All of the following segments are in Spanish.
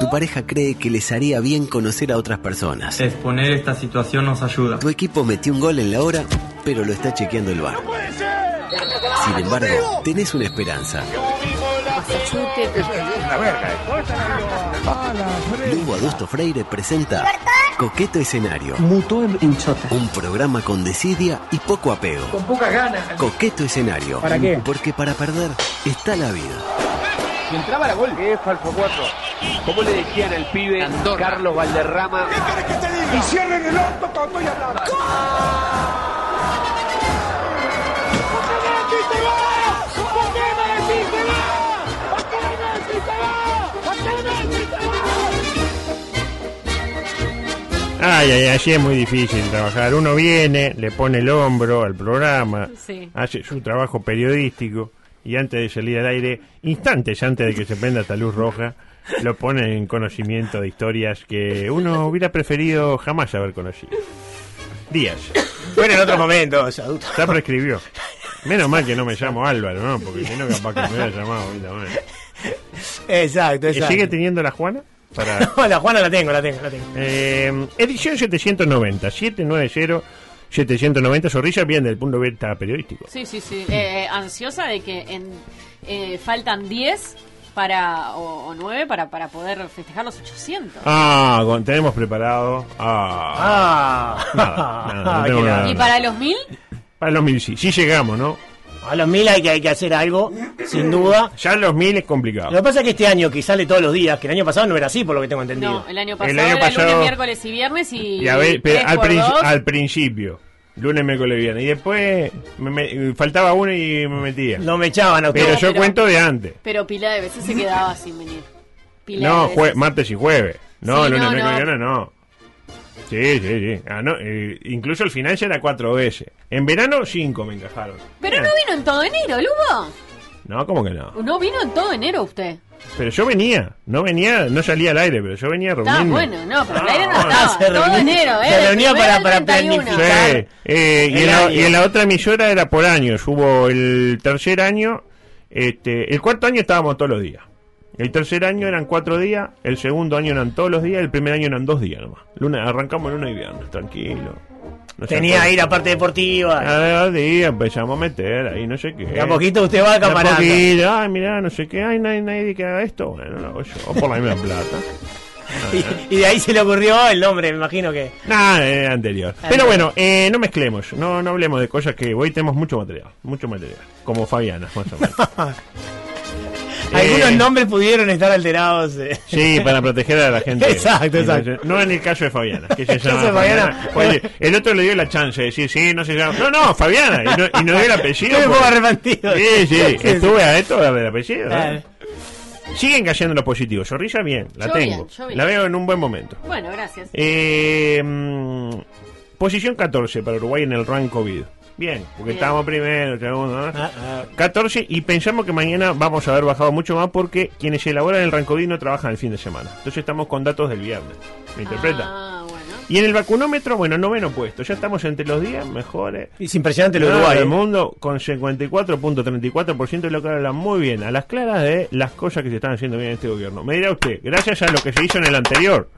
Tu pareja cree que les haría bien conocer a otras personas. Exponer esta situación nos ayuda. Tu equipo metió un gol en la hora, pero lo está chequeando el bar. Sin embargo, tenés una esperanza. Lugo Adusto Freire presenta Coqueto Escenario. Mutó en, chota. Un programa con desidia y poco apego. Con pocas ganas. Coqueto Escenario. ¿Para qué? Porque para perder está la vida. Y entraba la gol. Es falso 4. ¿Cómo le decían al pibe Carlos Valderrama? Y cierren el orto cuando estoy hablando. Ay, ay, así es muy difícil trabajar. Uno viene, le pone el hombro al programa, Sí. hace su trabajo periodístico y antes de salir al aire, instantes antes de que se prenda esta luz roja, lo pone en conocimiento de historias que uno hubiera preferido jamás haber conocido. Días. Bueno, en otro momento, adulto. Ya prescribió. Menos mal que no me llamo Álvaro, ¿no? Porque si no, capaz que me hubiera llamado bueno. Exacto, ¿Y exacto. ¿Sigue teniendo la Juana? Para... No, la Juana la tengo, la tengo, la tengo. Eh, edición 790, 790, 790, Zorrilla, bien, del punto de vista periodístico. Sí, sí, sí. Eh, ansiosa de que en, eh, faltan 10 para, o, o 9 para, para poder festejar los 800. Ah, con- tenemos preparado. Ah, Ah, Nada, nada, no qué tengo nada. ¿Y para los 1000? para los mil sí, sí llegamos, ¿no? A los mil hay que, hay que hacer algo, sin duda. Ya los mil es complicado. Lo que pasa es que este año, que sale todos los días, que el año pasado no era así, por lo que tengo entendido. No, el año pasado El año era pasado- lunes, miércoles y viernes y... Y a ver, pero tres al, por prin- dos. al principio, lunes, miércoles, viernes. Y después me me- faltaba uno y me metía. No me echaban a pero yo pero- cuento de antes. Pero pila de veces se quedaba sin venir. Pila No, martes y jueves. No, Sí, lunes, no, miércoles, no. viernes no. Sí, sí, sí. Ah, no, eh, incluso el final ya era cuatro veces. En verano, cinco me encajaron. Pero no vino en todo enero, Lugo. No, ¿cómo que no? No vino en todo enero usted. Pero yo venía, no venía, no salía al aire, pero yo venía a Está reunirme. bueno, no, pero el aire no Ah, estaba. se todo reunía- enero, ¿eh? se reunía para- al para 31. planificar. Sí, eh, y, en la, y en la otra emisora era por años. Hubo el tercer año, este, el cuarto año estábamos todos los días. El tercer año eran cuatro días, el segundo año eran todos los días, el primer año eran dos días nomás. Lunes, arrancamos lunes y viernes, tranquilo. No Tenía ahí la parte deportiva. A dos días empezamos a meter ahí, no sé qué. De a poquito usted va a camarada. poquito, ay, mirá, no sé qué, ay, hay nadie que haga esto. Bueno, lo hago yo, o por la misma plata. Y, y de ahí se le ocurrió el nombre, me imagino que. Nada, eh, anterior. Pero bueno, eh, no mezclemos, no, no hablemos de cosas que hoy tenemos mucho material, mucho material, como Fabiana, más o menos. Algunos Eh, nombres pudieron estar alterados. eh. Sí, para proteger a la gente. Exacto, exacto. No en el caso de Fabiana, que se llama Fabiana. Oye, el otro le dio la chance de decir, sí, no se llama. No, no, Fabiana, y no, y no dio el apellido. Pongo arrepentido. Sí, sí, estuve a esto de darle el apellido. ¿eh? Siguen cayendo los positivos. Zorrilla, bien, la Yo tengo. bien, yo bien. La veo en un buen momento. Bueno, gracias. Eh, mm, posición 14 para Uruguay en el rank COVID. Bien, porque Bien. estábamos primero, segundo, ¿no? Ah, ah. 14 y pensamos que mañana vamos a haber bajado mucho más porque quienes elaboran el rank COVID no trabajan el fin de semana. Entonces estamos con datos del viernes. ¿Me interpreta? Ah, bueno. Y en el vacunómetro, bueno, noveno puesto. Ya estamos entre los días mejores. Es impresionante lo de Uruguay. del eh. mundo con 54.34% de lo que habla muy bien a las claras de las cosas que se están haciendo bien en este gobierno. Me dirá usted, gracias a lo que se hizo en el anterior.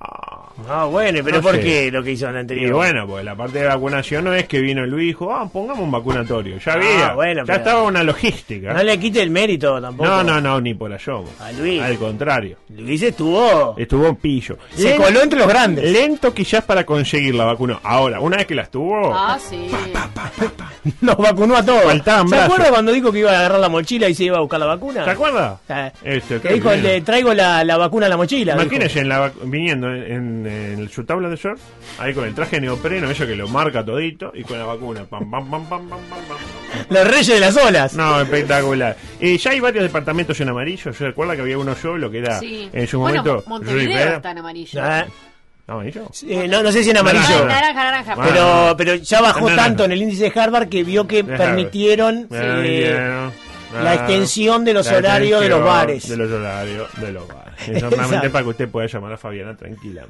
Ah, Ah, bueno, pero No ¿por sé. qué lo que hizo en el anterior? y bueno, pues la parte de vacunación no es que vino Luis y dijo, ah, pongamos un vacunatorio. Ya Ah, había, bueno, ya estaba una logística. No le quite el mérito tampoco. No, no, no, ni por allá. A Luis. Al contrario. Luis estuvo. Estuvo en pillo. Se coló entre los grandes. Lento quizás para conseguir la vacuna. Ahora, una vez que las tuvo, Ah, sí. Nos vacunó a todos. Faltaban ¿Se brazos. acuerda cuando dijo que iba a agarrar la mochila y se iba a buscar la vacuna? ¿se acuerda? Eh, Este, que dijo, bien. le traigo la, la vacuna a la mochila. Imagínese en la viniendo en, en- en su tabla de surf, ahí con el traje neopreno, eso que lo marca todito, y con la vacuna. Pam, pam, pam, pam, pam, pam, pam. Los reyes de las olas. No, espectacular. Eh, ya hay varios departamentos en amarillo. ¿Se recuerda que había uno solo que era Sí. en su bueno, momento Montevideo Rivera? está en amarillo. Ah, ¿Amarillo? Eh, no, no sé si en amarillo. Naranja, naranja. Pero, pero ya bajó Naranja. tanto en el índice de Harvard que vio que De permitieron eh, Bueno, la ah, extensión de los horarios de los bares. De los horarios de los bares. Es Normalmente para que usted pueda llamar a Fabiana tranquila.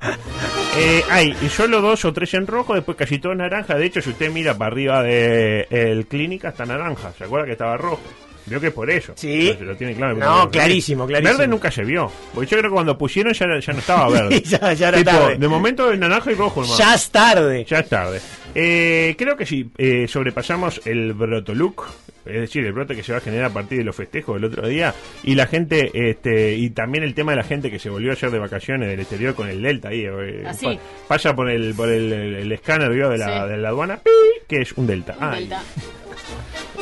Eh, hay solo dos o tres en rojo, después casi todo en naranja. De hecho, si usted mira para arriba de el clínica, está naranja. ¿Se acuerda que estaba rojo? Vio que es por eso. Sí. Pero se lo tiene claro. No, clarísimo, clarísimo. Verde nunca se vio. Porque yo creo que cuando pusieron ya, ya no estaba verde. Ya- ya era Tipo, tarde. De momento es naranja y rojo, hermano. Ya es tarde. Ya es tarde. Eh, creo que si eh, sobrepasamos el brotoluc, es decir, el brote que se va a generar a partir de los festejos del otro día, y la gente, este, y también el tema de la gente que se volvió ayer de vacaciones del exterior con el Delta ahí, eh, Así. pa- pasa por el, por el, el- el escáner ¿vio? de, la, Sí. de la aduana, ¡pi! que es un Delta. Un Ay. Delta.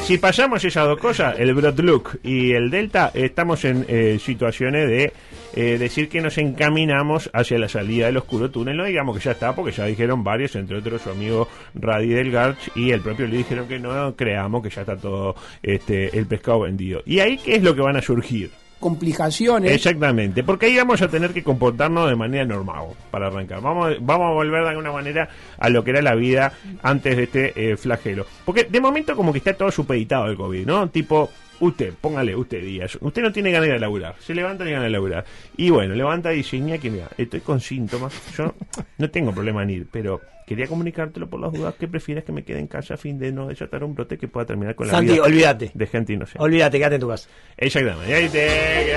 Si pasamos esas dos cosas, el Brotlook y el Delta, estamos en eh, situaciones de eh, decir que nos encaminamos hacia la salida del oscuro túnel. No digamos que ya está, porque ya dijeron varios, entre otros su amigo Radi del Garch y el propio le dijeron que no creamos que ya está todo este, el pescado vendido. ¿Y ahí qué es lo que van a surgir? Complicaciones. Exactamente, porque ahí vamos a tener que comportarnos de manera normal para arrancar. Vamos, vamos a volver de alguna manera a lo que era la vida antes de este eh, flagelo. Porque de momento como que está todo supeditado el COVID, ¿no? Tipo, usted, póngale usted días, usted no tiene ganas de laburar, se levanta y ganas de laburar. Y bueno, levanta y dice, que mira, estoy con síntomas, yo no tengo problema en ir, pero quería comunicártelo por las dudas que prefieres que me quede en casa a fin de no desatar un brote que pueda terminar con la Santi, vida olvídate. de gente inocente. Olvídate, quédate en tu casa. Exactamente. Ahí te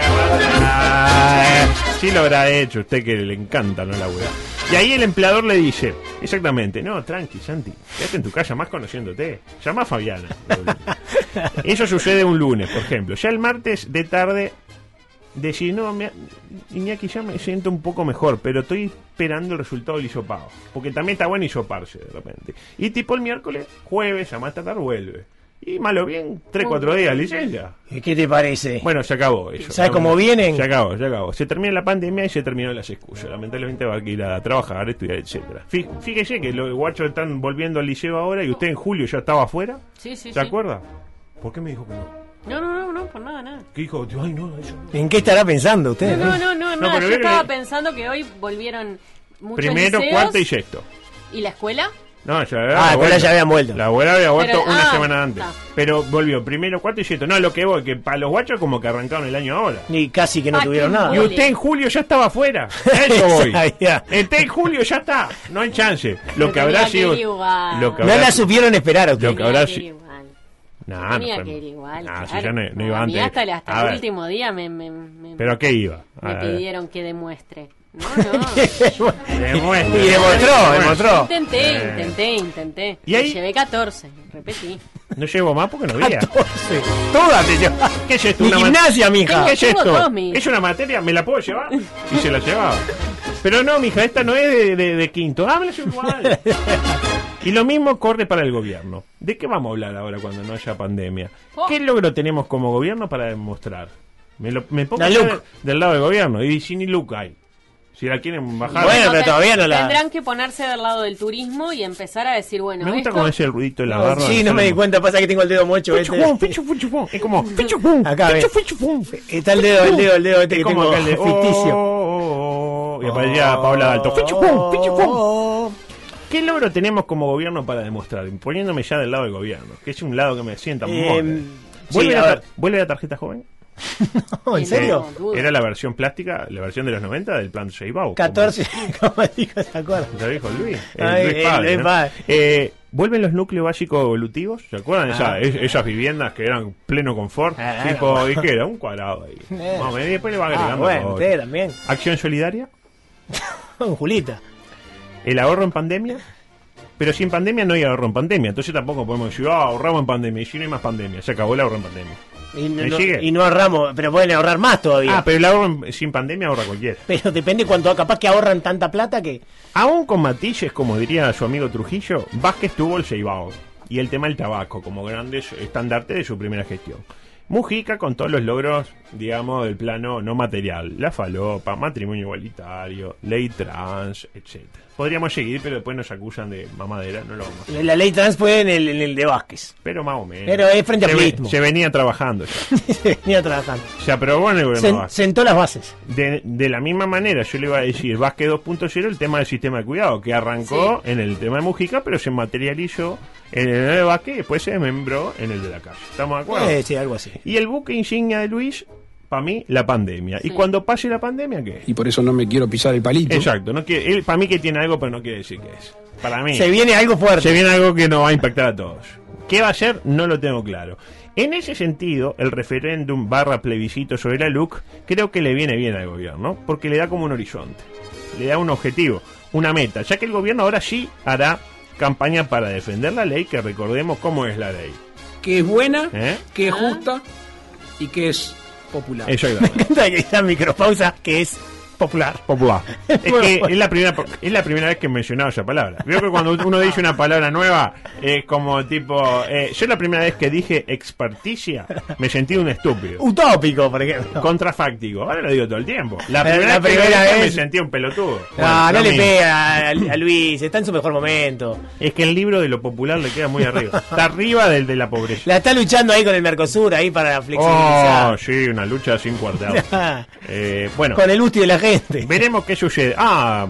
Sí lo habrá hecho usted que le encanta no laburar. Y ahí el empleador le dice, exactamente, no, tranqui, Santi, quédate en tu casa más conociéndote. Llama a Fabiana. Eso sucede un lunes, por ejemplo. Ya el martes de tarde decir, no, me, Iñaki, ya me siento un poco mejor, pero estoy esperando el resultado del hisopado. Porque también está bueno hisoparse de repente. Y tipo el miércoles, jueves, a más tardar vuelve. Y malo bien, 3, 4 días licencia. ¿Qué te parece? Bueno, se acabó eso. ¿Sabes cómo vienen? Se acabó, se acabó. Se termina la pandemia y se terminaron las excusas. Lamentablemente va a ir a trabajar, estudiar, etcétera. Fí- Fíjese que los guachos están volviendo al liceo ahora y usted en julio ya estaba afuera. Sí, sí, ¿Se sí. acuerda? ¿Por qué me dijo que no? No, no, no, no, por nada, nada. ¿Qué dijo? Ay, no, eso no. ¿En qué estará pensando usted? No, no, no, No, nada. Yo estaba pensando que hoy volvieron muchos Primero, liceos. cuarto y sexto. ¿Y la escuela? No, ya había Ah, vuelto. ya habían vuelto. La abuela había vuelto Pero- una ah, semana antes. está. Pero volvió primero, cuarto y sexto. No, lo que voy, que para los guachos como que arrancaron el año ahora. Ni casi que no Ah, tuvieron nada. Y usted en julio ya estaba afuera. Eso voy. Usted en julio ya está. No hay chance. Lo Lo que habrá sido. Lo que No habrá la sido- supieron esperar a usted. Lo que habrá sido-. Nah, Tenía no fue- que ir igual. Nah, si claro. yo no, no A iba mí antes. hasta, el- hasta A el ver, último día me, me, me, ¿Pero a qué iba? me A ver. pidieron que demuestre. No, no. Demuestre. Y demostró, demostró. intenté, Eh. intenté, intenté. ¿Y ahí? Llevé 14, repetí. No llevo más porque no había. 14. Todas te llevan. ¿Qué es esto? Ma- gimnasia, mija. ¿Qué es esto? dos, mi- ¿Es una materia? ¿Me la puedo llevar? Y se la llevaba. Pero no, mija, esta no es de, de- de quinto. Ah, me la llevo igual. Y lo mismo corre para el gobierno. ¿De qué vamos a hablar ahora cuando no haya pandemia? Oh. ¿Qué logro tenemos como gobierno para demostrar? Me, lo, me pongo del lado del gobierno. Y si ni LUC hay. Si la quieren bajar. Bueno, pero todavía no la- Tendrán que ponerse del lado del turismo y empezar a decir, bueno, me gusta esto... como ese el ruidito de la barra. Sí, no me di cuenta, pasa que tengo el dedo mocho. Este. Fichufum, fichufum, fichufum. Es como fichufum, Acá, ve. fichufum, fichufum. Está el dedo, el dedo, el dedo este Es que como tengo acá el de ficticio. oh, oh, oh, y aparecía Paula Alto. ¿Qué logro tenemos como gobierno para demostrar? Poniéndome ya del lado del gobierno, que es un lado que me sienta muy Eh, ¿Vuelve, sí, la, a tar- ver. ¿Vuelve la tarjeta joven? No, ¿En Sí, serio? no. Era la versión plástica, la versión de los 90 del plan Seibau. 14, como dijo, ¿se acuerda? ¿Ya dijo Luis? Eh, Ay, Luis eh. Eh, ¿Vuelven los núcleos básicos evolutivos? ¿Se acuerdan? Esa- Ah. es- esas viviendas que eran pleno confort. Ah, tipo, bueno. ¿y qué era? Un cuadrado ahí. Eh. Vamos, y después le va Ah, agregando. bueno, cosas. usted también. Acción solidaria, Con Julita. El ahorro en pandemia. Pero sin pandemia no hay ahorro en pandemia. Entonces tampoco podemos decir, ah, ahorramos en pandemia. Y si no hay más pandemia, se acabó el ahorro en pandemia. Y no, ¿Me no- sigue? y no ahorramos, pero pueden ahorrar más todavía. Ah, pero el ahorro en- sin pandemia ahorra cualquiera. Pero depende cuánto, capaz que ahorran tanta plata que. Aún con matices, como diría su amigo Trujillo, Vázquez tuvo el Ceibao y el tema del tabaco como grandes estandartes de su primera gestión. Mujica con todos los logros, digamos, del plano no material. La falopa, matrimonio igualitario, ley trans, etcétera. Podríamos seguir, pero después nos acusan de mamadera, no lo vamos a hacer. La, ley trans fue en el, en el de Vázquez. Pero más o menos. Pero es frente a se, ve- Prismo. se venía trabajando ya. Se venía trabajando. Se aprobó en el gobierno Sen- Vázquez. sentó las bases. De, de la misma manera, yo le iba a decir, Vázquez 2.0, el tema del sistema de cuidado, que arrancó en el tema de Mujica, pero se materializó en el de Vázquez y después se membró en el de la calle. ¿Estamos de acuerdo? Eh, sí, algo así. Y el buque insignia de Luis, para mí, la pandemia. Y cuando pase la pandemia, ¿qué? y por eso no me quiero pisar el palito. Exacto, no quiere, él, para mí que tiene algo, pero no quiere decir que es. Para mí. Se viene algo fuerte. Se viene algo que nos va a impactar a todos. ¿Qué va a ser? No lo tengo claro. En ese sentido, el referéndum barra plebiscito sobre la LUC creo que le viene bien al gobierno, porque le da como un horizonte, le da un objetivo, una meta, ya que el gobierno ahora sí hará campaña para defender la ley, que recordemos cómo es la ley. Que es buena, ¿eh? que es justa y que es popular. Me encanta que esa micropausa que es popular. Popular. Es Bueno, que bueno. es la primera es la primera vez que he mencionado esa palabra. Veo que cuando uno dice una palabra nueva es como tipo eh, yo la primera vez que dije experticia me sentí un estúpido. Utópico, por ejemplo. Contrafáctico. Ahora lo digo todo el tiempo. La Pero primera, la vez, dije me vez- sentí un pelotudo. No, Bueno, no le mismo. pega a, a Luis, está en su mejor momento. Es que el libro de lo popular le queda muy arriba. Está arriba del de la pobreza. La está luchando ahí con el Mercosur, ahí para flexibilizar. Oh, sí, una lucha sin cuartel. Eh, bueno, Con el gusto de la gente. Veremos qué sucede. Ah,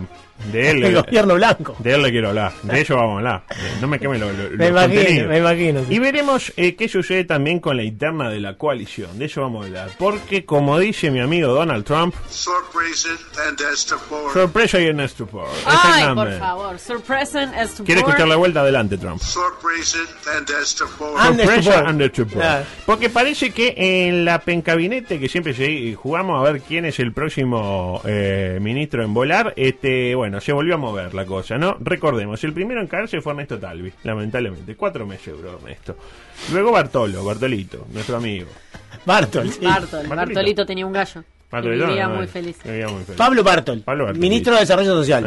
de él. El gobierno blanco. De él le quiero hablar. De ello vamos a hablar. Eh, No me quemen los lo, Me los imagino, contenidos. me imagino. sí. Y veremos eh, qué sucede también con la interna de la coalición. De eso vamos a hablar. Porque, como dice mi amigo Donald Trump, sorpresa y en estupor. Ay, por favor. Surpresen estupor. ¿Quiere escuchar la vuelta? Adelante, Trump. Sorpresa and estupor. Estupor. and estupor. Claro. Porque parece que en la pencabinete que siempre se- jugamos a ver quién es el próximo eh, ministro en volar, este, bueno, se volvió a mover la cosa, ¿no? Recordemos, el primero en caerse fue Ernesto Talvi, lamentablemente. Cuatro meses duró Ernesto. Luego Bartolo, Bartolito, nuestro amigo. Bartol, sí. Bartol. Bartolito. Bartolito tenía un gallo. Muy feliz. Pablo Bartol, Pablo Bartol. ministro de Desarrollo Social.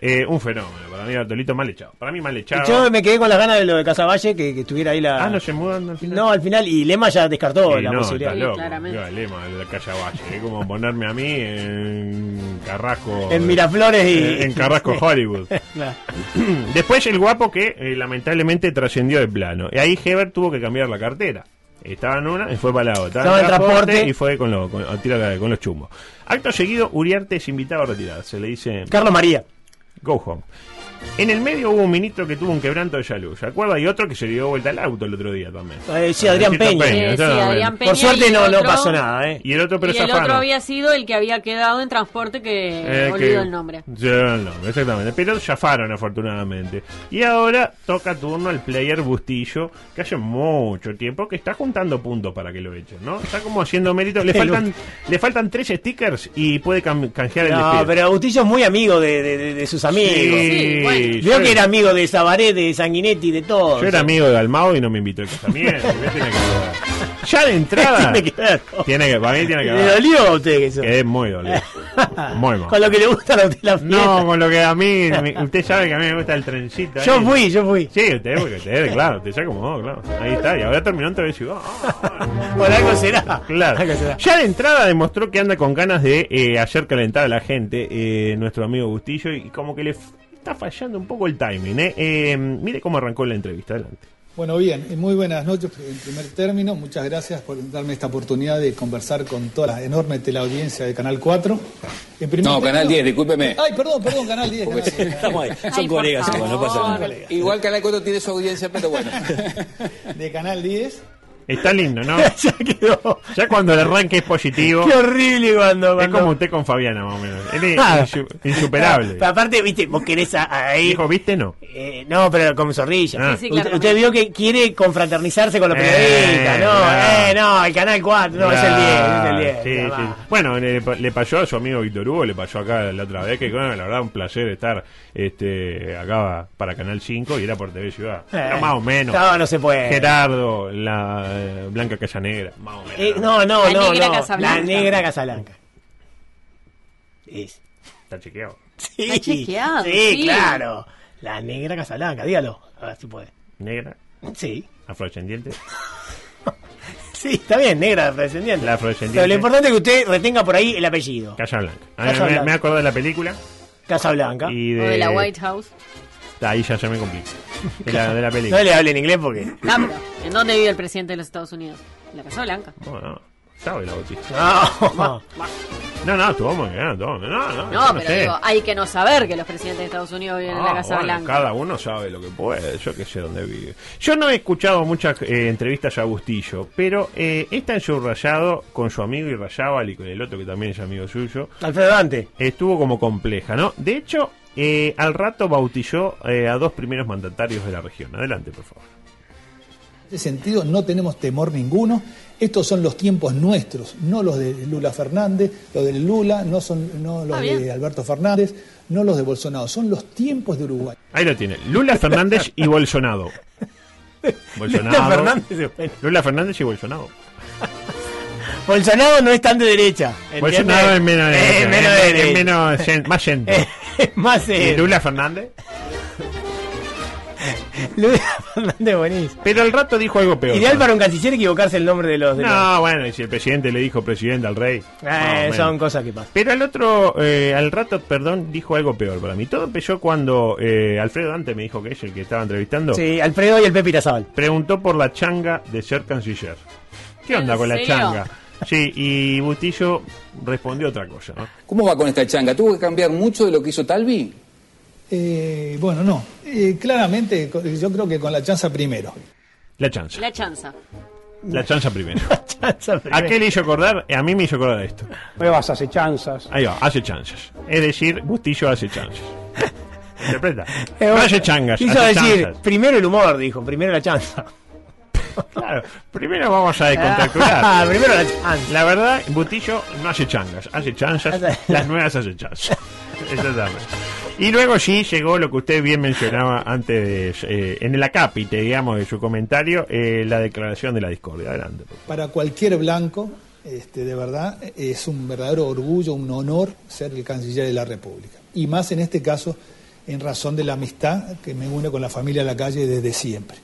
Eh, un fenómeno. Para mí, Bartolito mal echado. Para mí, mal echado. Yo me quedé con las ganas de lo de Casavalle, que, que estuviera ahí la... Ah, no se mudan al final. No, al final, y Lema ya descartó Sí, la no, posibilidad. está Sí, loco. claramente. Yo, el lema calle Valle. Es como ponerme a mí en Carrasco. En Miraflores y... En, en Carrasco Hollywood. Claro. Después el guapo que eh, lamentablemente trascendió de plano. Y ahí Heber tuvo que cambiar la cartera. Estaba en una y fue para la otra. Estaba en transporte. y fue con, lo- con- con los chumos. Acto seguido, Uriarte es invitado a retirarse. Le dice, Carlos María. go home. En el medio hubo un ministro que tuvo un quebranto de salud, ¿se acuerda? Y otro que se le dio vuelta al auto el otro día también. Eh, sí, Adrián Peña. Sí. Adrián Peña Por suerte no, el no otro- pasó nada, ¿eh? Y el otro, pero y el zafano. otro había sido el que había quedado en transporte que Eh, olvidó que- el nombre. Sí, el nombre, exactamente. Pero zafaron afortunadamente. Y ahora toca turno al player Bustillo, que hace mucho tiempo que está juntando puntos para que lo echen, ¿no? Está como haciendo mérito. Le faltan, le faltan tres stickers y puede canjear el No, despido. pero Agustillo es muy amigo de, de- de- de sus amigos. Sí, bueno. Vio yo- que era amigo de Zabaret, de Sanguinetti, de todo. Yo era amigo de Dalmao y no me invitó casamiento. ¿qué tiene que? Ya de entrada. Tiene que ver. tiene que, para mí tiene que ¿Le ver. dolió a usted eso? Es muy dolido. Muy mal. Con lo que le gusta a usted la fiesta. No, con lo que a mí, usted sabe que a mí me gusta el trencito. Yo ahí. fui, yo fui. Sí, usted, porque usted, claro, usted se acomodó, claro. Ahí está, y ahora terminó en TV Ciudad. Ah, Por algo será. claro. Algo será. Ya de entrada demostró que anda con ganas de eh, hacer calentar a la gente, eh, nuestro amigo Bustillo, y como que le está fallando un poco el timing. ¿eh? Eh, mire cómo arrancó la entrevista, adelante. Bueno, bien, y muy buenas noches en primer término. Muchas gracias por darme esta oportunidad de conversar con toda la enorme teleaudiencia de Canal 4. En primer No, Canal 10, discúlpeme. Ay, perdón, perdón, Canal 10. Canal 10. Estamos ahí. Son colegas, igual, no pasa nada. Igual Canal 4 tiene su audiencia, pero bueno. De Canal 10. Está lindo, ¿no? ya quedó. Ya cuando el arranque es positivo, Qué horrible cuando. es como usted con Fabiana, más o menos. Él es Ah. insu- insuperable. Pero aparte, viste, vos querés a- ahí. Dijo, ¿viste? No. Eh, no, pero con zorrilla. Ah. Sí, sí, usted, claro. usted vio que quiere confraternizarse con los Eh, periodistas. no, claro. eh, no, el canal 4, no, es el 10, es el 10. Sí, nada sí. más. Bueno, le, le pasó a su amigo Víctor Hugo, le pasó acá la otra vez, que bueno, la verdad un placer estar este acá para Canal 5 y era por TV Ciudad. Pero Eh, más o menos. No, no se puede. Gerardo, la eh, Blanca Callanegra, más o menos. Eh, no, no, La no, negra no. Casablanca. La negra Casablanca. Es. Está chequeado. Sí, Está chequeado, sí, sí. claro. La negra Casablanca, dígalo. A ver si puede. Negra, Sí. afrodescendiente. Sí, está bien, negra afrodescendiente. La afrodescendiente. Pero lo importante es que usted retenga por ahí el apellido. Casablanca. A Casa ver, me, Blanca. me acordé de la película Casa Blanca. y O de, de la White House. Ahí ya se me complica. De la, de la No película. le hable en inglés porque. No, pero, ¿En dónde vive el presidente de los Estados Unidos? En la Casa Blanca. No, no. Sabe la Bautista. No. No, no, estuvo muy bien. estuvo- No, no, No, pero sé. digo, hay que no saber que los presidentes de Estados Unidos viven en Ah, la Casa bueno, Blanca. Cada uno sabe lo que puede, yo que sé dónde vive. Yo no he escuchado muchas eh, entrevistas a Bustillo, pero eh, esta en su rayado con su amigo Irrayábal y con el otro que también es amigo suyo, Alfredo Dante. estuvo como compleja, ¿no? De hecho, eh, al rato bautizó eh, a dos primeros mandatarios de la región. Adelante, por favor. En ese sentido no tenemos temor ninguno. Estos son los tiempos nuestros, no los de Lula Fernández, los de Lula, no son no los Ah, de. Alberto Fernández, no los de Bolsonaro, son los tiempos de Uruguay. Ahí lo tiene. Lula Fernández y Bolsonaro. Bolsonaro. Lula Fernández. Lula Fernández y Bolsonaro. Bolsonaro no es tan de derecha. ¿entiende? Bolsonaro es menos, derecha, menos es- de es derecha. menos más centro. Es más ¿Y eh, Lula Fernández? Lula Fernández buenísimo. Pero al rato dijo algo peor. Ideal ¿no? para un canciller equivocarse el nombre de los. De los- No, bueno, y si el presidente le dijo presidente al rey. Eh, son cosas que pasan. Pero al otro, eh, al rato, perdón, dijo algo peor para mí. Todo empezó cuando eh, Alfredo Dante me dijo que es el que estaba entrevistando. Sí, Alfredo y el Pepe Irazábal. Preguntó por la changa de ser canciller. ¿Qué ¿En onda con la changa? Sí, y Bustillo respondió otra cosa, ¿no? ¿Cómo va con esta changa? ¿Tuvo que cambiar mucho de lo que hizo Talvi? Eh, bueno, no, Eh, claramente yo creo que con la chanza primero. La chanza. La chanza. La chanza primero. Chanza ¿A primero. qué le hizo acordar? A mí me hizo acordar esto. Nuevas acechanzas. Ahí va, hace chanzas. Es decir, Bustillo hace chanzas. ¿Interpreta? Eh, No hace changas, Quiso hace decir, chanzas. primero el humor, dijo, primero la chanza. Claro, primero vamos a descontracturar. primero la chanza. La verdad, Bustillo no hace changas, hace chanzas, las nuevas hace chanzas. Exactamente. Y luego sí llegó lo que usted bien mencionaba antes, de, eh, en el acápite, digamos, de su comentario, eh, la declaración de la discordia. Adelante. Para cualquier blanco, este, de verdad, es un verdadero orgullo, un honor ser el canciller de la República. Y más en este caso, en razón de la amistad que me une con la familia de la calle desde siempre.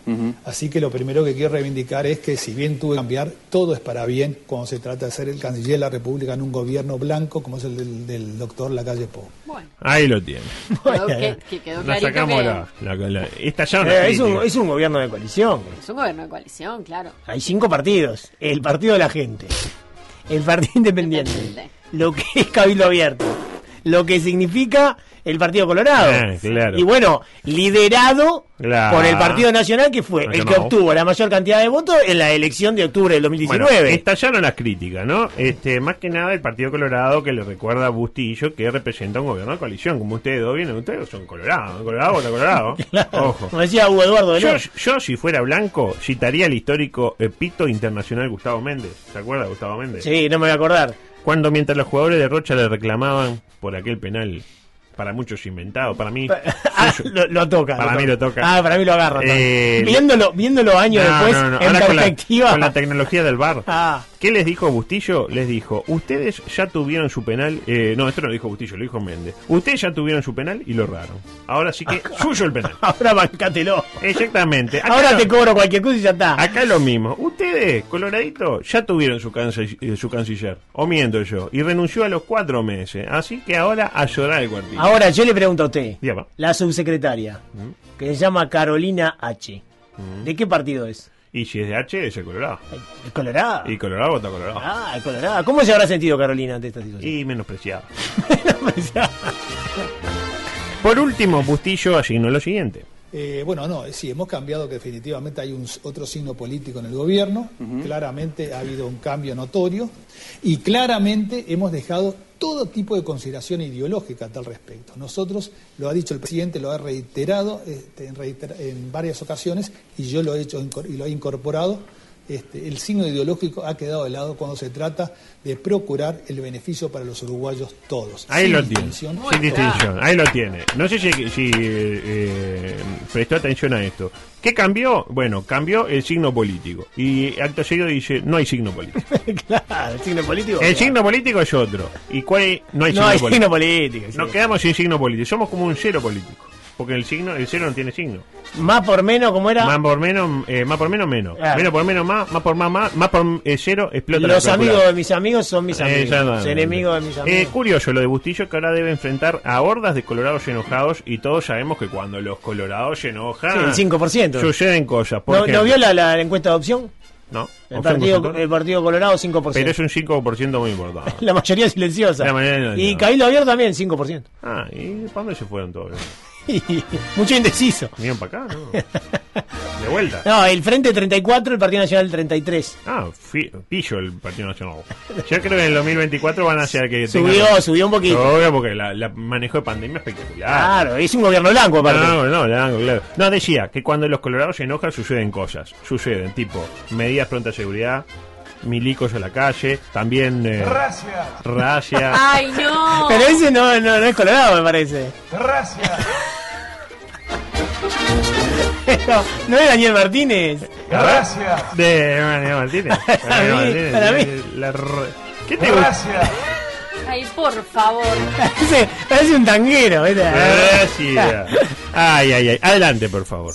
Así que lo primero que quiero reivindicar es que si bien tuve que cambiar, todo es para bien cuando se trata de ser el canciller de la República en un gobierno blanco como es el del, del doctor Lacalle Pou. Bueno, Ahí lo tiene. quedó, que, que quedó Nos clarito sacamos que la, la, la- esta ya una Eh, es, un, es un gobierno de coalición. es un gobierno de coalición, claro. Hay cinco partidos. El partido de la gente. El partido independiente. Independiente. Lo que es Cabildo Abierto. Lo que significa el Partido Colorado. Ah, claro. Y bueno, liderado Claro. por el Partido Nacional, que fue el que obtuvo la mayor cantidad de votos en la elección de octubre del 2019. Bueno, estallaron las críticas, ¿no? Este, más que nada el Partido Colorado que le recuerda a Bustillo que representa un gobierno de coalición. Como ustedes dos vienen, ustedes son colorados. Colorado vota colorado. Claro. Ojo. Como decía Hugo Eduardo de Yo, yo, si fuera blanco, citaría el histórico eh, pito internacional Gustavo Méndez. ¿Se acuerda Gustavo Méndez? Sí, no me voy a acordar. Cuando mientras los jugadores de Rocha le reclamaban por aquel penal, para muchos inventado, para mí... Ah, suyo. lo, lo toca. Para mí lo toca. Ah, para mí lo agarra. Eh, viéndolo, viéndolo años No, después, no, no. en Ahora con la- perspectiva. Con la, tecnología del bar. Ah. ¿Qué les dijo Bustillo? Les dijo, ustedes ya tuvieron su penal. eh, no, esto no lo dijo Bustillo, lo dijo Méndez. Ustedes ya tuvieron su penal y lo erraron. Ahora sí que suyo el penal. Ahora bancátelo. Exactamente. Acá Ahora te cobro cualquier cosa y ya está. Acá lo mismo. Ustedes, Coloradito, ya tuvieron su, eh, su canciller. O miento yo. Y renunció a los cuatro meses. Así que ahora a llorar el cuartito. Ahora yo le pregunto a usted, Dígame. la subsecretaria, que se llama Carolina H. ¿De qué partido es? Y si es de H, es el Colorado. ¿Es Colorado? Y Colorado vota Colorado. Ah, es Colorado. ¿Cómo se habrá sentido Carolina ante esta situación? Y menospreciado. Por último, Bustillo asignó lo siguiente. Eh, bueno, no, sí, hemos cambiado que definitivamente hay un, otro signo político en el gobierno, claramente ha habido un cambio notorio y claramente hemos dejado todo tipo de consideración ideológica a tal respecto. Nosotros, lo ha dicho el presidente, lo ha reiterado este, en, reiter- en varias ocasiones y yo lo he hecho y lo he incorporado. Este, el signo ideológico ha quedado de lado cuando se trata de procurar el beneficio para los uruguayos todos. Ahí sin lo tiene. Sin distinción. Ahí lo tiene. No sé si, si, eh, prestó atención a esto. ¿Qué cambió? Bueno, cambió el signo político. Y acto seguido dice, no hay signo político. claro, el signo político. El signo político es otro. ¿Y cuál es? No hay no signo hay político. signo político. sí. Nos quedamos sin signo político. Somos como un cero político. Porque el signo, el cero no tiene signo. Más por menos, como era? Más por menos, eh, más por menos, menos. Claro. Menos por menos, más, más por más, más, más por eh, cero, explota Los amigos de mis amigos son mis Eh, amigos. Los enemigos de mis Eh, amigos. curioso lo de Bustillo que ahora debe enfrentar a hordas de colorados enojados y todos sabemos que cuando los colorados se enojan Sí, el 5%. suceden cosas. ¿No, ¿No vio la, la encuesta de opción? No, El partido, el partido Colorado 5%. Pero es un 5% muy importante. La mayoría silenciosa. La mayoría y. Cabildo Abierto también 5%. Ah, ¿y para dónde se fueron todos? Mucho indeciso. Vinieron para acá, ¿no? De vuelta. No, el Frente 34, el Partido Nacional 33. Ah, pillo el Partido Nacional. Yo creo que en el 2024 van a ser que Subió, tengan- subió un poquito. Obvio, porque la, la manejo de pandemia es espectacular. Claro, es un gobierno blanco aparte. No, no, blanco, claro. No, decía que cuando los colorados se enojan suceden cosas. Suceden, tipo, medidas pronta seguridad, milicos a la calle, también... Eh, Gracias. racia. Ay, no. Pero ese no, no, no es Colorado, me parece. Gracias. no, no es Daniel Martínez. Gracias. De Manuel Martínez. Para mí, Martínez, para mí. la r- ¿Qué te? Gracias. Ay, por favor. Parece, parece un tanguero. ¿viste? Gracias. Ay, ay, ay. Adelante, por favor.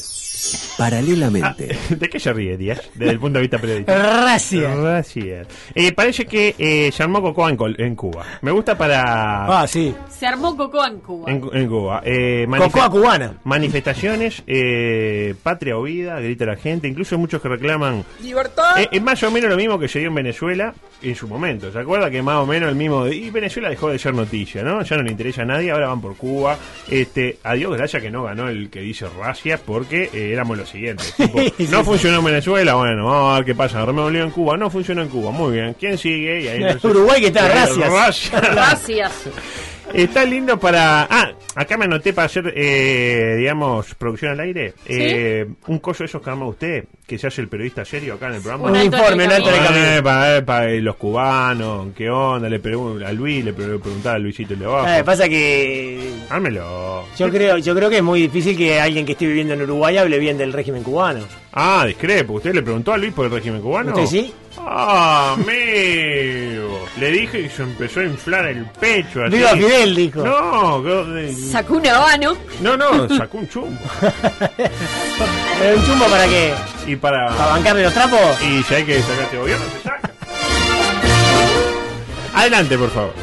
Paralelamente. ¿De qué se ríe, Díaz? Desde el punto de vista periodístico. Gracias. Gracias. Eh, parece que eh, se armó Cocoa en, Cuba. Me gusta para... Ah, sí. Se armó Cocoa en Cuba. En, en Cuba. Eh, manife- Cocoa cubana. Manifestaciones, eh, patria o vida, grita la gente, incluso muchos que reclaman... ¡Libertad! Eh, es más o menos lo mismo que se dio en Venezuela en su momento. ¿Se acuerda que más o menos el mismo... Y Venezuela dejó de ser noticia, ¿no? Ya no le interesa a nadie, ahora van por Cuba. Este, a Dios gracias que no ganó el que dice racia porque eh, éramos los siguientes. Tipo, Sí, no sí. funcionó en Venezuela, bueno, vamos a ver qué pasa. Remolino en Cuba, no funcionó en Cuba, muy bien. ¿Quién sigue? Y ahí entonces- Uruguay que está, gracias. racia. Gracias. Está lindo para. Ah, acá me anoté para hacer, eh, digamos, producción al aire. Eh, un coso de esos que ama usted, que se hace el periodista serio acá en el programa. Un informe, un el alto el camino. Eh, para, los cubanos, ¿qué onda? Le pregunto a Luis, le pre- preguntaba a Luisito el de abajo. Eh, pasa que Hármelo. yo creo, yo creo que es muy difícil que alguien que esté viviendo en Uruguay hable bien del régimen cubano. Ah, discrepo. ¿Usted le preguntó a Luis por el régimen cubano? ¿Usted sí? Ah, amigo. Le dije y se empezó a inflar el pecho. Así. Viva Fidel, dijo. No, Sacó un habano. no, no, sacó un chumbo. ¿Pero un chumbo para qué? Y para. ¿Para bancarle los trapos? Y si hay que sacar este gobierno, se saca. Adelante, por favor.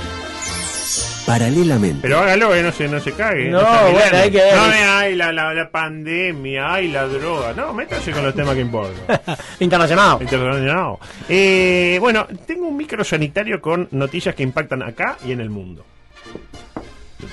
Paralelamente. Pero hágalo, eh, no se, no se cague. No, bueno, hay que ver. No, eh, ay, la, la, la pandemia, ay, la droga. No, métase con los temas que importan. Internacional. Internacional. Eh, bueno, tengo un micro sanitario con noticias que impactan acá y en el mundo.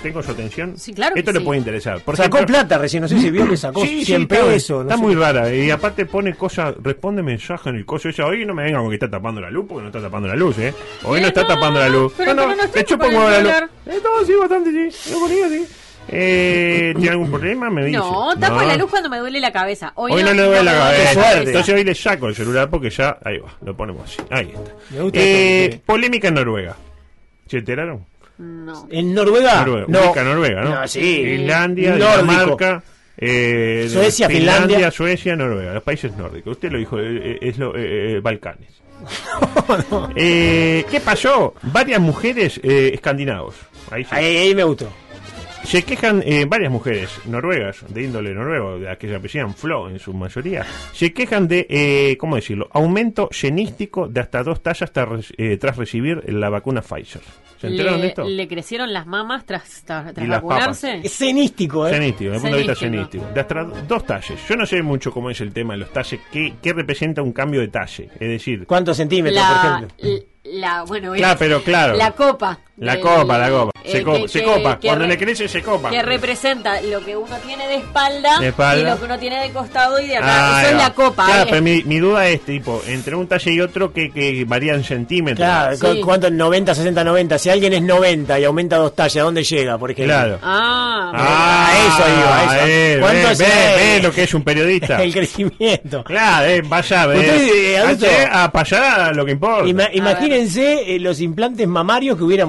¿Tengo su atención? Sí, claro que Esto le sí. puede interesar. Por Sacó ejemplo- plata recién, no sé si vio que sacó Sí, sí, 100 está- pesos. no Está muy rara. Y aparte pone cosas, responde mensaje en el coso ese. Hoy no me venga con que está tapando la luz, porque no está tapando la luz, ¿eh? Hoy Eh, no está no, tapando la luz. pero- pero no está tapando como el la luz. Eh, no, sí, bastante, sí. Lo ponía así. Eh, ¿Tiene algún problema? Me dice. No, tapo la luz cuando me duele la cabeza. Hoy, Hoy no, no, le duele la cabeza. Entonces hoy le saco el celular porque ya. Ahí va, lo ponemos así. Ahí está. Me gusta Eh, polémica en Noruega. ¿Se enteraron? No. ¿En Noruega? Noruega. No. Ubica Noruega, ¿no? No, sí. Nórdico. Dinamarca, eh, Suecia, Finlandia. Suecia, Noruega, los países nórdicos. Usted lo dijo, eh, eh, es lo, eh, eh, Balcanes. Eh, ¿Qué pasó? Varias mujeres eh, escandinavos. Ahí sí. Ahí, ahí me gustó. Se quejan eh, varias mujeres noruegas, de índole noruego, de las que se apellidan Flo en su mayoría, se quejan de, eh, ¿cómo decirlo?, aumento genístico de hasta dos tallas tras, eh, tras recibir la vacuna Pfizer. ¿Se enteraron de Le, esto? le crecieron las mamas tras, tras, vacunarse. Es cenístico, ¿eh? Cenístico, desde el punto de vista Cenístico. cenístico. De hasta dos talles. Yo no sé mucho cómo es el tema de los talles. ¿Qué, qué representa un cambio de talle? Es decir, ¿Cuántos centímetros, por La, ejemplo? l- la, bueno, Claro, es- pero claro. La copa. La del- copa, la copa. Se, eh, copa, que- se que- copa. que Cuando re- le crece, se copa. Que representa lo que uno tiene de espalda, De espalda. y lo que uno tiene de costado y de acá. Ah, Eso es la copa. Claro, pero mi, mi duda es, tipo, entre un talle y otro que, que varían centímetros. Claro, Sí. ¿cu- ¿cuánto? 90, 60, 90. Si alguien es 90 y aumenta dos tallas, ¿a dónde llega, por ejemplo? Claro. Ah, Ah, a eso iba, a eso. eh, ¿Cuánto ve, es ve, lo que es un periodista. El crecimiento. Claro, eh, vaya a ver. Usted, eh, adulto- a, a pasar a lo que importa. Ima- imagínense eh, los implantes mamarios que hubiera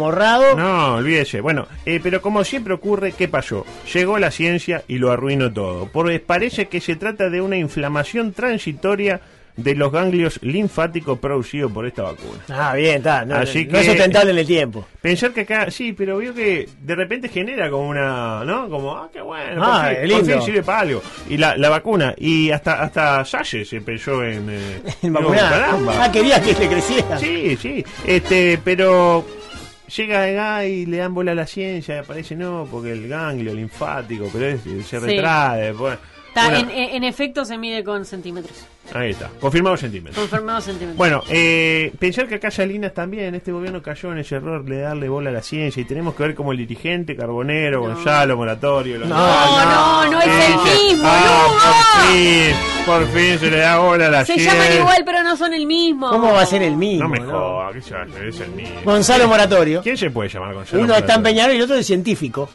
No, olvídese. Bueno, eh, pero como siempre ocurre, ¿qué pasó? Llegó la ciencia y lo arruinó todo. Porque parece que se trata de una inflamación transitoria de los ganglios linfáticos producidos por esta vacuna. Ah, bien, está. No, Así no es que- sustentable en el tiempo. Pensar que acá, sí, pero vio que de repente genera como una, ¿no? Como, ah, qué bueno, Ah, por, fin, por fin sirve para algo. Y la, la vacuna, y hasta hasta Salle se pensó en... Eh, En caramba. Ah, quería que le creciera. Sí, sí, este, pero llega acá y le dan bola a la ciencia, y aparece no, porque el ganglio linfático, pero es- se retrae. Está, una- en, en efecto se mide con centímetros. ahí está, confirmado centímetros. Confirmado centímetros. Bueno, eh, pensar que acá Salinas también, este gobierno cayó en ese error de darle bola a la ciencia y tenemos que ver como el dirigente, Carbonero, Gonzalo, Moratorio. los- No, no, no es el mismo, "Ah, Lugo". por fin, por fin se le da bola a la se ciencia. llaman igual, pero no son el mismo. ¿Cómo va a ser el mismo? No me no? jodas, que se va a el mismo. Gonzalo Moratorio. ¿Quién se puede llamar Gonzalo Uno está en Moratorio? Peñarol y el otro es científico.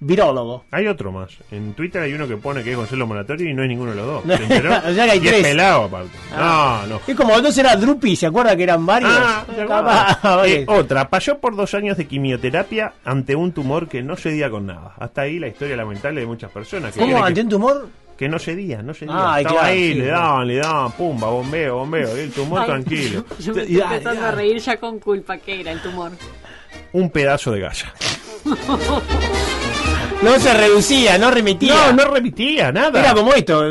Virólogo. Hay otro más. En Twitter hay uno que pone que es Gonzalo Moratorio y no es ninguno de los dos. No, ¿Se enteró? o sea que hay y tres. es pelado aparte. Ah. No, no. Es como dos era Drupi, ¿se acuerda que eran varios? Ah, ¿te Capaz- acuerdas? vale. Eh, otra, pasó por dos años de quimioterapia ante un tumor que no cedía con nada. Hasta ahí la historia lamentable de muchas personas. Que, ¿Cómo? ¿Ante que, un tumor? que no cedía, no cedía. Ah, Estaba claro, ahí, sí, le daban, le daban, pumba, bombeo, bombeo. Y el tumor Ay, tranquilo. Yo me estoy empezando a reír ya con culpa. ¿Qué era el tumor? Un pedazo de galla. No se reducía, no remitía. No, no remitía nada. Era como esto.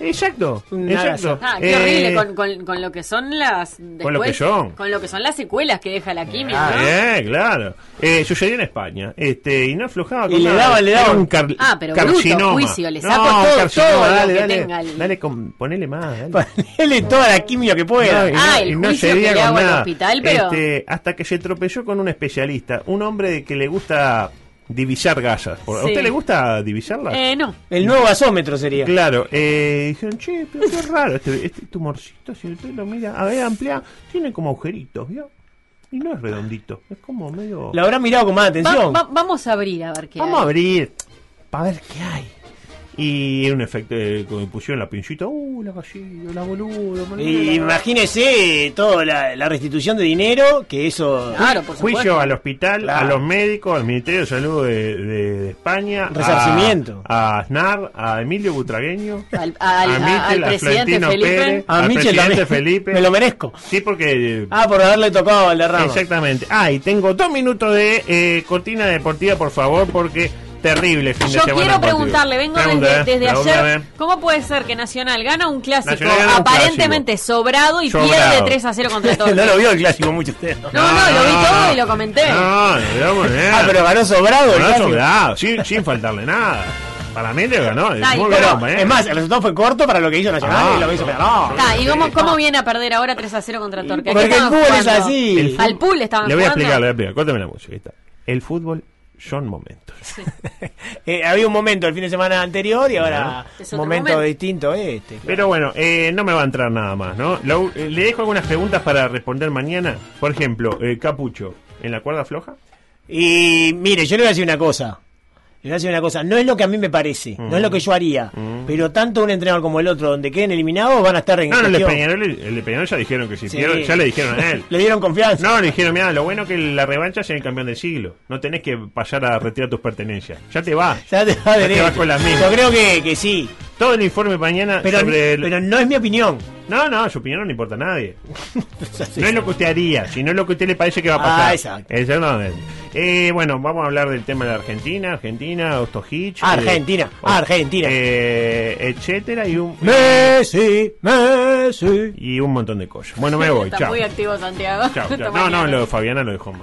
Exacto, Nada, exacto. Ah, qué Eh, horrible con, con, con lo que son las Con lo que son. con lo que son las secuelas que deja la quimio, Ah, ¿no? bien, claro. Eh, sucedió en España. Este, y no aflojaba Y le daban, le Era daban. un car- Ah, pero bruto, carcinoma. juicio, le No, saco todo- carcinoma, todo lo dale, que dale, tenga el- Dale, con- ponele más, dale. Ponele toda la quimio que pueda. No, y Ah, no- el y no juicio cedía que le hago al hospital, pero- Este, hasta que se tropezó con un especialista, un hombre que le gusta divisar gasas. ¿A usted le gusta divisarlas? Eh, no. El nuevo gasómetro sería. Claro, eh, dijeron, che, pero qué raro este, este tumorcito, si usted lo mira, a ver, amplía, tiene como agujeritos, ¿vio? Y no es redondito, es como medio... Lo habrá mirado con más atención. va- vamos a abrir a ver qué Vamos a hay. abrir, para ver qué hay. Y era un efecto de como pusieron la pincita, uh, la gallina, la boludo. boludo, Y la- imagínese toda la, la restitución de dinero, que eso... Claro, por supuesto. Juicio al hospital, Claro. a los médicos, al Ministerio de Salud de, de- de España, Resarcimiento. a, a Aznar, a Emilio Butragueño, Al, al- a a- Michel, al a presidente Florentino Felipe. Pérez, A al Michel presidente también. Felipe. Me lo merezco. Sí, porque Ah, por haberle tocado al derrama. Exactamente. Ah, y tengo dos minutos de eh, cortina deportiva, por favor, porque terrible fin de Yo semana. quiero preguntarle, vengo Pregunta, desde, eh, desde pregúntame. ayer, ¿cómo puede ser que Nacional gana un clásico gana un aparentemente sobrado y Sobrado. pierde 3 a 0 contra Torque? no lo vio el clásico mucho usted. ¿no? No, no, lo vi todo y lo comenté. No, no, no, no, Ah, pero ganó sobrado. el Ganó clásico. sobrado, sin, sin faltarle nada. Para mí le ganó. es Ay, muy pero- ¿eh? Es más, el resultado fue corto para lo que hizo Nacional Ah. y lo que hizo. Ah, ¿Y cómo, cómo viene a perder ahora 3 a 0 contra Torque? ¿A qué Porque el fútbol es jugando? así. El Al pool estaban Le voy a explicar, le voy a explicar. Córtame la música. ahí está. El fútbol son momentos. Eh, había un momento el fin de semana anterior y ahora Es un momento, momento. distinto este. claro. Pero bueno, eh, no me va a entrar nada más, ¿no? Lo- eh, le dejo algunas preguntas para responder mañana. Por ejemplo, eh, Capucho, ¿en la cuerda floja? Y mire, yo le voy a decir una cosa. Le voy a decir una cosa. No es lo que a mí me parece. No es lo que yo haría. Pero tanto un entrenador como el otro, donde queden eliminados, van a estar en No, no, el de. Peñarol, el de Peñarol ya dijeron que si Sí. ya le dijeron a él. Le dieron confianza. No, le dijeron, mira, lo bueno que la revancha es el campeón del siglo. No tenés que pasar a retirar tus pertenencias. Ya te va. Ya te va te derecho. vas con las mismas. Yo creo que, que sí. Todo el informe mañana Pero, sobre el... pero no es mi opinión. No, no, su opinión no le importa a nadie. No es lo que usted haría, sino es lo que a usted le parece que va a pasar. Ah, exacto. Exactamente. Eh, bueno, vamos a hablar del tema de la Argentina, Argentina, Ostojic. Argentina, eh, Argentina. eh, etcétera, y un, Messi, Messi. y un montón de cosas. Bueno, me voy, Está chao. muy activo Santiago. Chao, chao. No, no, lo de Fabiana lo dejó más.